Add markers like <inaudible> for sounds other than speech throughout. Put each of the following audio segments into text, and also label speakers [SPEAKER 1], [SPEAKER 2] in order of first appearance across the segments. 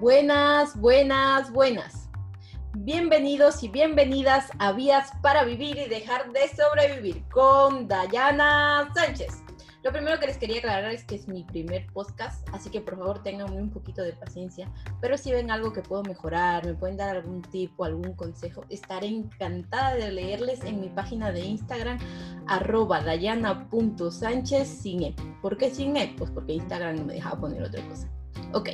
[SPEAKER 1] Buenas, buenas, buenas. Bienvenidos y bienvenidas a Vías para Vivir y Dejar de Sobrevivir con Dayana Sánchez. Lo primero que les quería aclarar es que es mi primer podcast, así que por favor tengan un poquito de paciencia. Pero si ven algo que puedo mejorar, me pueden dar algún tip o algún consejo, estaré encantada de leerles en mi página de Instagram, arroba dayana.sánchez sin e. ¿Por qué sin e? Pues porque Instagram no me dejaba poner otra cosa. Ok,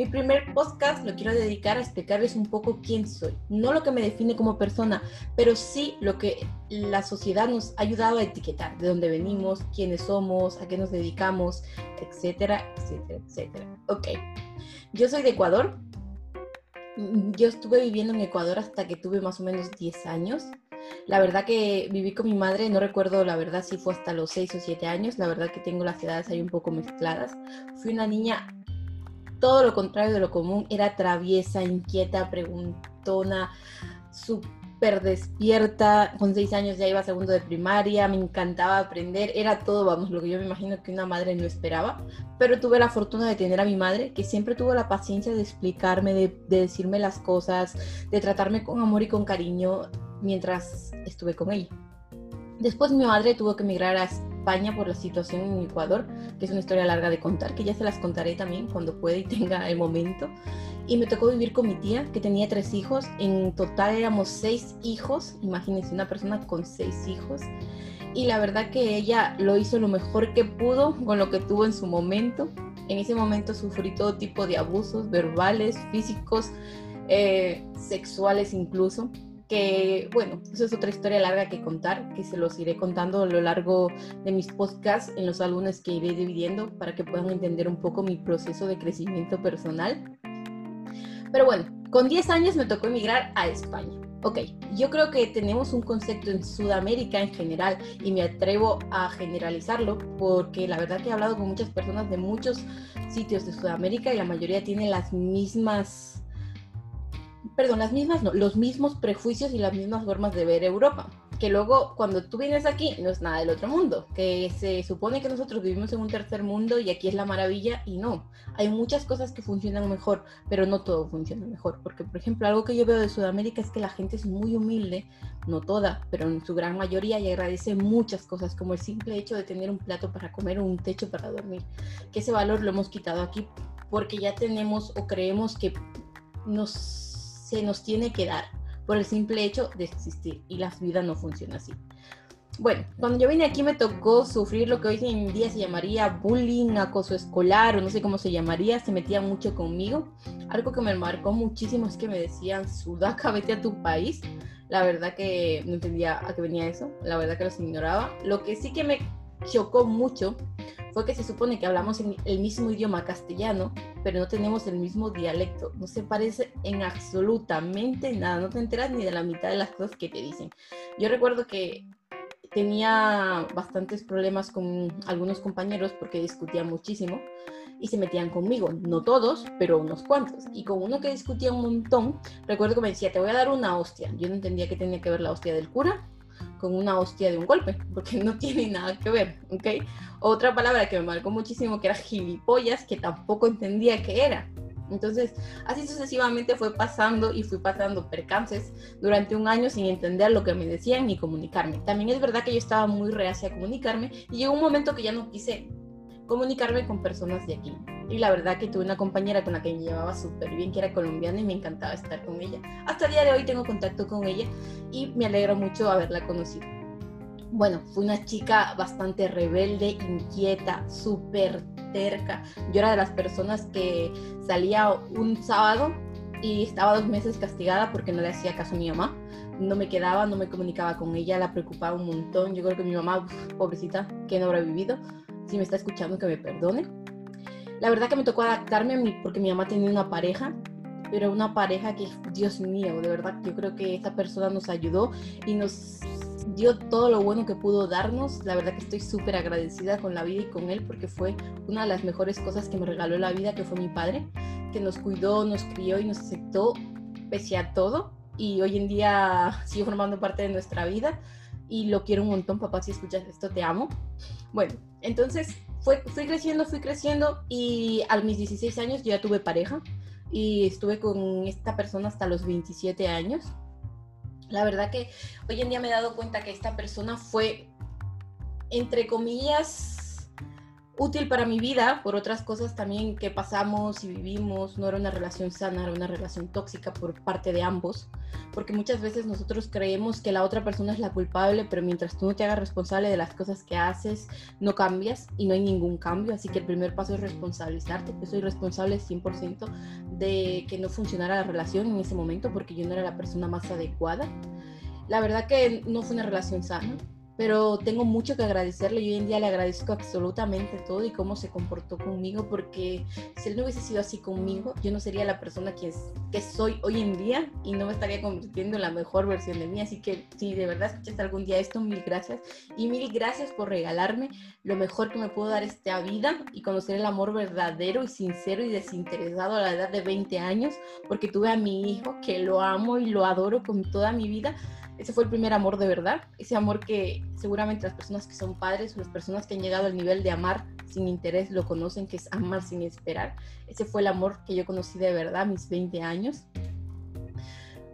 [SPEAKER 1] mi primer podcast lo quiero dedicar a explicarles un poco quién soy. No lo que me define como persona, pero sí lo que la sociedad nos ha ayudado a etiquetar, de dónde venimos, quiénes somos, a qué nos dedicamos, etcétera, etcétera, etcétera. Ok, yo soy de Ecuador. Yo estuve viviendo en Ecuador hasta que tuve más o menos 10 años. La verdad que viví con mi madre, no recuerdo la verdad si fue hasta los 6 o 7 años, la verdad que tengo las edades ahí un poco mezcladas. Fui una niña todo lo contrario de lo común, era traviesa, inquieta, preguntona, súper despierta, con seis años ya iba a segundo de primaria, me encantaba aprender, era todo, vamos, lo que yo me imagino que una madre no esperaba, pero tuve la fortuna de tener a mi madre, que siempre tuvo la paciencia de explicarme, de, de decirme las cosas, de tratarme con amor y con cariño mientras estuve con ella. Después mi madre tuvo que emigrar a España por la situación en Ecuador, que es una historia larga de contar, que ya se las contaré también cuando pueda y <laughs> tenga el momento. Y me tocó vivir con mi tía, que tenía tres hijos. En total éramos seis hijos. Imagínense una persona con seis hijos. Y la verdad que ella lo hizo lo mejor que pudo con lo que tuvo en su momento. En ese momento sufrí todo tipo de abusos verbales, físicos, eh, sexuales incluso que bueno, eso es otra historia larga que contar, que se los iré contando a lo largo de mis podcasts en los álbumes que iré dividiendo para que puedan entender un poco mi proceso de crecimiento personal. Pero bueno, con 10 años me tocó emigrar a España. Ok, yo creo que tenemos un concepto en Sudamérica en general y me atrevo a generalizarlo porque la verdad que he hablado con muchas personas de muchos sitios de Sudamérica y la mayoría tiene las mismas perdón, las mismas, no, los mismos prejuicios y las mismas formas de ver Europa. Que luego cuando tú vienes aquí no es nada del otro mundo, que se supone que nosotros vivimos en un tercer mundo y aquí es la maravilla y no. Hay muchas cosas que funcionan mejor, pero no todo funciona mejor. Porque, por ejemplo, algo que yo veo de Sudamérica es que la gente es muy humilde, no toda, pero en su gran mayoría y agradece muchas cosas, como el simple hecho de tener un plato para comer o un techo para dormir. Que ese valor lo hemos quitado aquí porque ya tenemos o creemos que nos se nos tiene que dar por el simple hecho de existir y la vida no funciona así. Bueno, cuando yo vine aquí me tocó sufrir lo que hoy en día se llamaría bullying, acoso escolar o no sé cómo se llamaría, se metía mucho conmigo. Algo que me marcó muchísimo es que me decían, Sudaca, <laughs> vete a tu país. La verdad que no entendía a qué venía eso, la verdad que los ignoraba. Lo que sí que me chocó mucho fue que se supone que hablamos el mismo idioma castellano, pero no tenemos el mismo dialecto. No se parece en absolutamente nada. No te enteras ni de la mitad de las cosas que te dicen. Yo recuerdo que tenía bastantes problemas con algunos compañeros porque discutía muchísimo y se metían conmigo. No todos, pero unos cuantos. Y con uno que discutía un montón, recuerdo que me decía, te voy a dar una hostia. Yo no entendía que tenía que ver la hostia del cura con una hostia de un golpe, porque no <laughs> tiene nada que ver, ¿ok? Otra palabra que me marcó muchísimo que era gilipollas, que tampoco entendía qué era. Entonces, así sucesivamente fue pasando y fui pasando percances durante un año sin entender lo que me decían ni comunicarme. También es verdad que yo estaba muy reacia a comunicarme y llegó un momento que ya no quise comunicarme con personas de aquí. Y la verdad que tuve una compañera con la que me llevaba súper bien, que era colombiana y me encantaba estar con ella. Hasta el día de hoy tengo contacto con ella y me alegro mucho haberla conocido. Bueno, fue una chica bastante rebelde, inquieta, súper terca. Yo era de las personas que salía un sábado y estaba dos meses castigada porque no le hacía caso a mi mamá. No me quedaba, no me comunicaba con ella, la preocupaba un montón. Yo creo que mi mamá, pobrecita, que no habrá vivido, si me está escuchando, que me perdone. La verdad que me tocó adaptarme a mí porque mi mamá tenía una pareja, pero una pareja que, Dios mío, de verdad, yo creo que esa persona nos ayudó y nos dio todo lo bueno que pudo darnos. La verdad que estoy súper agradecida con la vida y con él porque fue una de las mejores cosas que me regaló la vida, que fue mi padre, que nos cuidó, nos crió y nos aceptó pese a todo. Y hoy en día sigue formando parte de nuestra vida y lo quiero un montón, papá, si escuchas esto, te amo. Bueno, entonces fue, fui creciendo, fui creciendo y a mis 16 años yo ya tuve pareja. y estuve con esta persona hasta los 27 años. La verdad que hoy en día me he dado cuenta que esta persona fue, entre comillas, útil para mi vida por otras cosas también que pasamos y vivimos. No era una relación sana, era una relación tóxica por parte de ambos. Porque muchas veces nosotros creemos que la otra persona es la culpable, pero mientras tú no te hagas responsable de las cosas que haces, no cambias y no hay ningún cambio. Así que el primer paso es responsabilizarte. Yo soy responsable 100% de que no funcionara la relación en ese momento porque yo no era la persona más adecuada. La verdad que no fue una relación sana pero tengo mucho que agradecerle y hoy en día le agradezco absolutamente todo y cómo se comportó conmigo, porque si él no hubiese sido así conmigo, yo no sería la persona que, que soy hoy en día y no me estaría convirtiendo en la mejor versión de mí. Así que si de verdad escuchas algún día esto, mil gracias. Y mil gracias por regalarme lo mejor que me pudo dar esta vida y conocer el amor verdadero y sincero y desinteresado a la edad de 20 años, porque tuve a mi hijo que lo amo y lo adoro con toda mi vida ese fue el primer amor de verdad, ese amor que seguramente las personas que son padres o las personas que han llegado al nivel de amar sin interés lo conocen, que es amar sin esperar. Ese fue el amor que yo conocí de verdad a mis 20 años.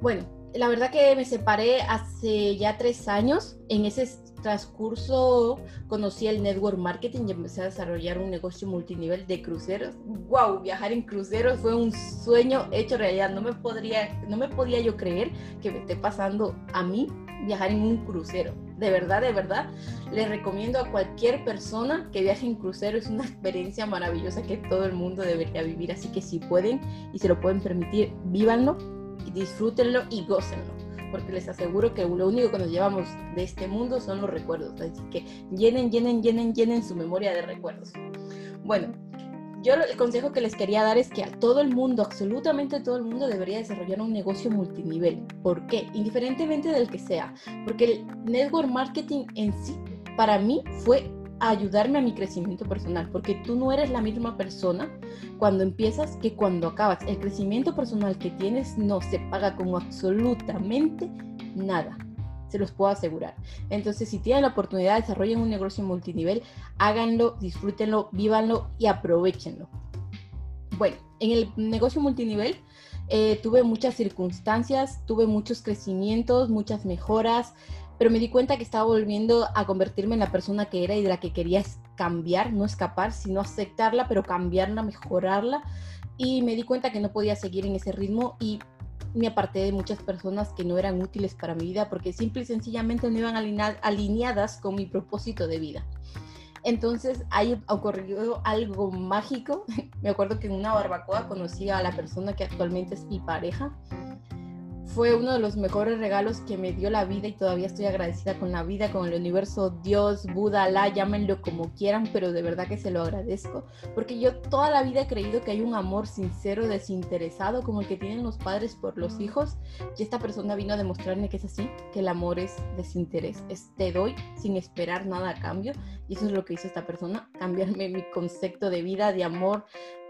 [SPEAKER 1] Bueno, la verdad que me separé hace ya tres años. En ese transcurso conocí el network marketing y empecé a desarrollar un negocio multinivel de cruceros. ¡Wow! Viajar en cruceros fue un sueño hecho realidad. No me, podría, no me podía yo creer que me esté pasando a mí viajar en un crucero. De verdad, de verdad, les recomiendo a cualquier persona que viaje en crucero. Es una experiencia maravillosa que todo el mundo debería vivir. Así que si pueden y se lo pueden permitir, vívanlo, disfrútenlo y gócenlo porque les aseguro que lo único que nos llevamos de este mundo son los recuerdos. Así que llenen, llenen, llenen, llenen su memoria de recuerdos. Bueno, yo el consejo que les quería dar es que a todo el mundo, absolutamente todo el mundo debería desarrollar un negocio multinivel. ¿Por qué? Indiferentemente del que sea. Porque el network marketing en sí, para mí, fue ayudarme a mi crecimiento personal, porque tú no eres la misma persona cuando empiezas que cuando acabas. El crecimiento personal que tienes no se paga como absolutamente nada. Se los puedo asegurar. Entonces, si tienen la oportunidad, desarrollen un negocio multinivel, háganlo, disfrútenlo, vívanlo y aprovechenlo. Bueno, en el negocio multinivel eh, tuve muchas circunstancias, tuve muchos crecimientos, muchas mejoras, pero me di cuenta que estaba volviendo a convertirme en la persona que era y de la que quería cambiar, no escapar, sino aceptarla, pero cambiarla, mejorarla. Y me di cuenta que no podía seguir en ese ritmo y me aparté de muchas personas que no eran útiles para mi vida porque simple y sencillamente no iban alineadas con mi propósito de vida. Entonces ahí ocurrió algo mágico. <laughs> me acuerdo que en una barbacoa conocí a la persona que actualmente es mi pareja fue uno de los mejores regalos que me dio la vida y todavía estoy agradecida con la vida, con el universo, Dios, Buda, Alá, llámenlo como quieran, pero de verdad que se lo agradezco, porque yo toda la vida he creído que hay un amor sincero, desinteresado, como el que tienen los padres por los hijos, y esta persona vino a demostrarme que es así, que el amor es desinterés, es te doy sin esperar nada a cambio, y eso es lo que hizo esta persona, cambiarme mi concepto de vida, de amor,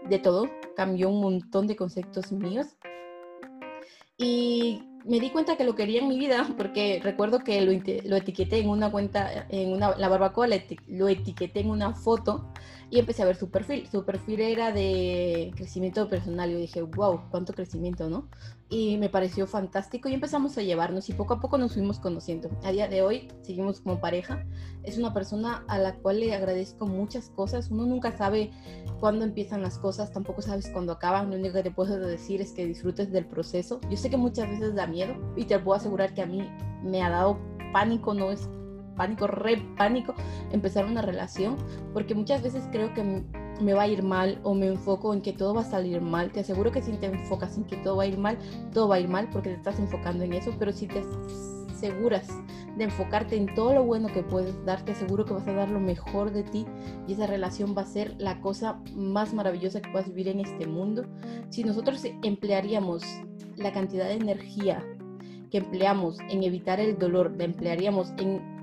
[SPEAKER 1] de todo, cambió un montón de conceptos míos y me di cuenta que lo quería en mi vida porque recuerdo que lo, lo etiqueté en una cuenta, en una, la barbacoa lo etiqueté en una foto y empecé a ver su perfil. Su perfil era de crecimiento personal. Yo dije, wow, cuánto crecimiento, ¿no? Y me pareció fantástico y empezamos a llevarnos y poco a poco nos fuimos conociendo. A día de hoy seguimos como pareja. Es una persona a la cual le agradezco muchas cosas. Uno nunca sabe cuándo empiezan las cosas, tampoco sabes cuándo acaban. Lo único que te puedo decir es que disfrutes del proceso. Yo sé que muchas veces da miedo y te puedo asegurar que a mí me ha dado pánico, no es pánico, re pánico empezar una relación, porque muchas veces creo que me va a ir mal o me enfoco en que todo va a salir mal. Te aseguro que si te enfocas en que todo va a ir mal, todo va a ir mal porque te estás enfocando en eso, pero si te aseguras de enfocarte en todo lo bueno que puedes dar, te aseguro que vas a dar lo mejor de ti y esa relación va a ser la cosa más maravillosa que puedas vivir en este mundo. Si nosotros emplearíamos la cantidad de energía que empleamos en evitar el dolor, la emplearíamos en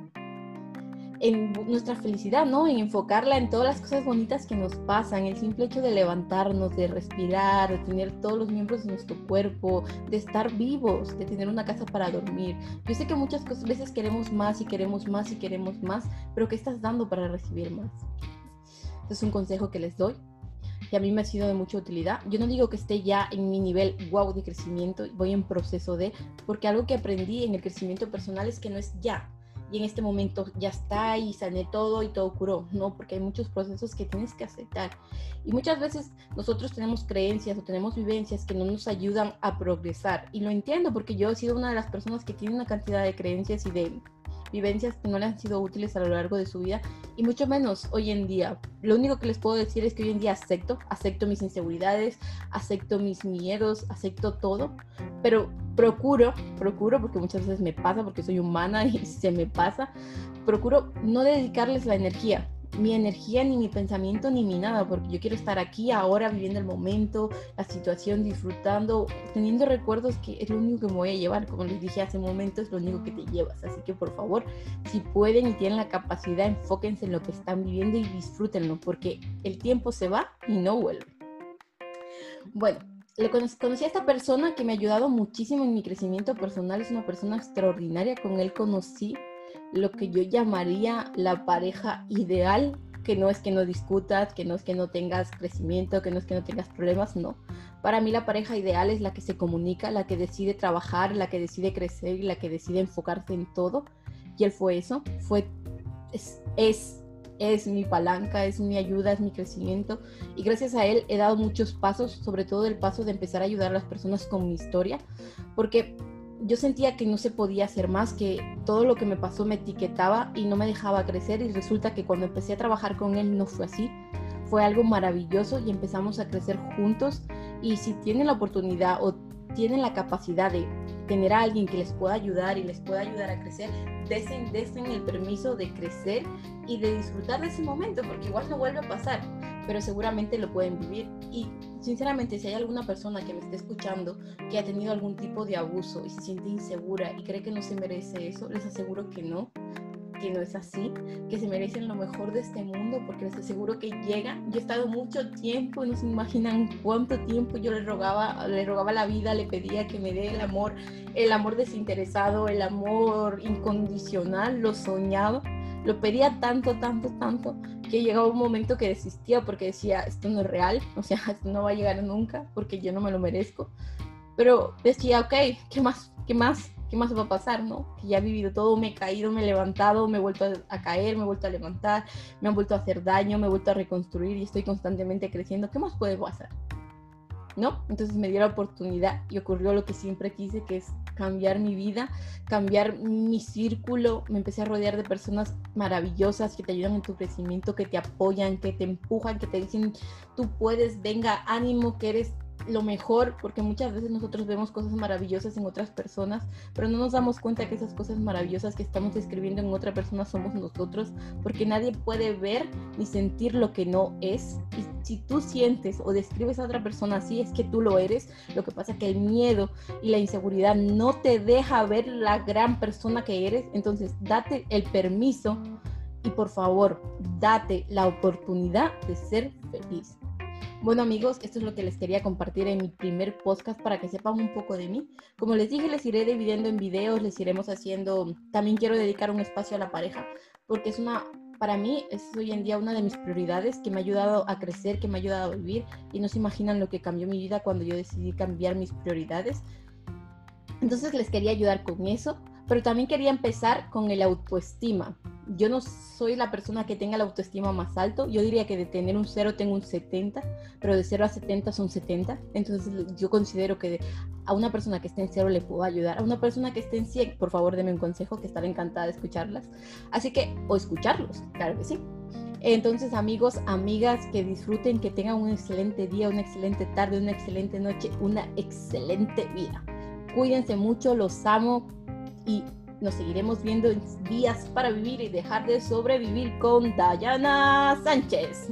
[SPEAKER 1] en nuestra felicidad, ¿no? En enfocarla en todas las cosas bonitas que nos pasan, el simple hecho de levantarnos, de respirar, de tener todos los miembros de nuestro cuerpo, de estar vivos, de tener una casa para dormir. Yo sé que muchas veces queremos más y queremos más y queremos más, pero ¿qué estás dando para recibir más? es un consejo que les doy. A mí me ha sido de mucha utilidad. Yo no digo que esté ya en mi nivel wow de crecimiento, voy en proceso de, porque algo que aprendí en el crecimiento personal es que no es ya, y en este momento ya está y sané todo y todo curó, no, porque hay muchos procesos que tienes que aceptar. Y muchas veces nosotros tenemos creencias o tenemos vivencias que no nos ayudan a progresar. Y lo entiendo porque yo he sido una de las personas que tiene una cantidad de creencias y de vivencias que no le han sido útiles a lo largo de su vida y mucho menos hoy en día. Lo único que les puedo decir es que hoy en día acepto, acepto mis inseguridades, acepto mis miedos, acepto todo, pero procuro, procuro, porque muchas veces me pasa, porque soy humana <laughs> y se me pasa, procuro no dedicarles la energía mi energía, ni mi pensamiento, ni mi nada, porque yo quiero estar aquí, ahora, viviendo el momento, la situación, disfrutando, teniendo recuerdos que es lo único que me voy a llevar, como les dije hace un momento, es lo único que te llevas. Así que por favor, si pueden y tienen la capacidad, enfóquense en lo que están viviendo y disfrútenlo, porque el tiempo se va y no vuelve. Bueno, le conocí, a esta persona que me ha ayudado muchísimo en mi crecimiento personal, es una persona extraordinaria, con él conocí lo que yo llamaría la pareja ideal, que no es que no discutas, que no es que no tengas crecimiento, que no es que no tengas problemas, no. Para mí la pareja ideal es la que se comunica, la que decide trabajar, la que decide crecer y la que decide enfocarse en todo. Y él fue eso, fue, es, es, es mi palanca, es mi ayuda, es mi crecimiento. Y gracias a él he dado muchos pasos, sobre todo el paso de empezar a ayudar a las personas con mi historia, porque yo sentía que no se podía hacer más, que todo lo que me pasó me etiquetaba y no me dejaba crecer y resulta que cuando empecé a trabajar con él no fue así. Fue algo maravilloso y empezamos a crecer juntos y si tienen la oportunidad o tienen la capacidad de tener a alguien que les pueda ayudar y les pueda ayudar a crecer, desen, desen el permiso de crecer y de disfrutar de ese momento, porque igual no vuelve a pasar, pero seguramente lo pueden vivir. Y sinceramente, si hay alguna persona que me esté escuchando que ha tenido algún tipo de abuso y se siente insegura y cree que no se merece eso, les aseguro que no, que no es así, que se merecen lo mejor de este mundo, porque les aseguro que llegan. Yo he estado mucho tiempo, no se imaginan cuánto tiempo yo le rogaba, le rogaba la vida, le pedía que me dé el amor, el amor desinteresado, el amor incondicional, lo soñaba. Lo pedía tanto, tanto, tanto, que llegaba un momento que desistía porque decía, esto no es real, o sea, <laughs> esto no va a llegar nunca porque yo no me lo merezco. Pero decía, ok, ¿qué más? ¿Qué más? ¿qué más va a pasar, no? Que ya he vivido todo, me he caído, me he levantado, me he vuelto a, caer, me he vuelto a levantar, me han vuelto a hacer daño, me he vuelto a reconstruir y estoy constantemente creciendo. ¿Qué más puede pasar? ¿No? Entonces me dio la oportunidad y ocurrió lo que siempre quise, que es cambiar mi vida, cambiar mi círculo. Me empecé a rodear de personas maravillosas que te ayudan en tu crecimiento, que te apoyan, que te empujan, que te dicen, tú puedes, venga, ánimo, que eres lo mejor, porque muchas veces nosotros vemos cosas maravillosas en otras personas, pero no nos damos cuenta que esas cosas maravillosas que estamos escribiendo en otra persona somos nosotros, porque nadie puede ver ni sentir lo que no es. Y si tú sientes o describes a otra persona así, es que tú lo eres. Lo que pasa es que el miedo y la inseguridad no te deja ver la gran persona que eres, entonces date el permiso y por favor, date la oportunidad de ser feliz. Bueno amigos, esto es lo que les quería compartir en mi primer podcast para que sepan un poco de mí. Como les dije, les iré dividiendo en videos, les iremos haciendo, también quiero dedicar un espacio a la pareja, porque es una, para mí es hoy en día una de mis prioridades que me ha ayudado a crecer, que me ha ayudado a vivir y no se imaginan lo que cambió mi vida cuando yo decidí cambiar mis prioridades. Entonces les quería ayudar con eso, pero también quería empezar con el autoestima yo no soy la persona que tenga la autoestima más alto. Yo diría que de tener un 0 tengo un 70, pero de 0 a 70 son 70. Entonces yo considero que a una persona que esté en 0 le puedo ayudar. A una persona que esté en 100, por favor, deme un consejo, que estaré encantada de escucharlas. Así que, o escucharlos, claro que sí. Entonces, amigos, amigas, que disfruten, que tengan un excelente día, una excelente tarde, una excelente noche, una excelente vida. Cuídense mucho, los amo y nos seguiremos viendo en días para vivir y dejar de sobrevivir con Dayana Sánchez.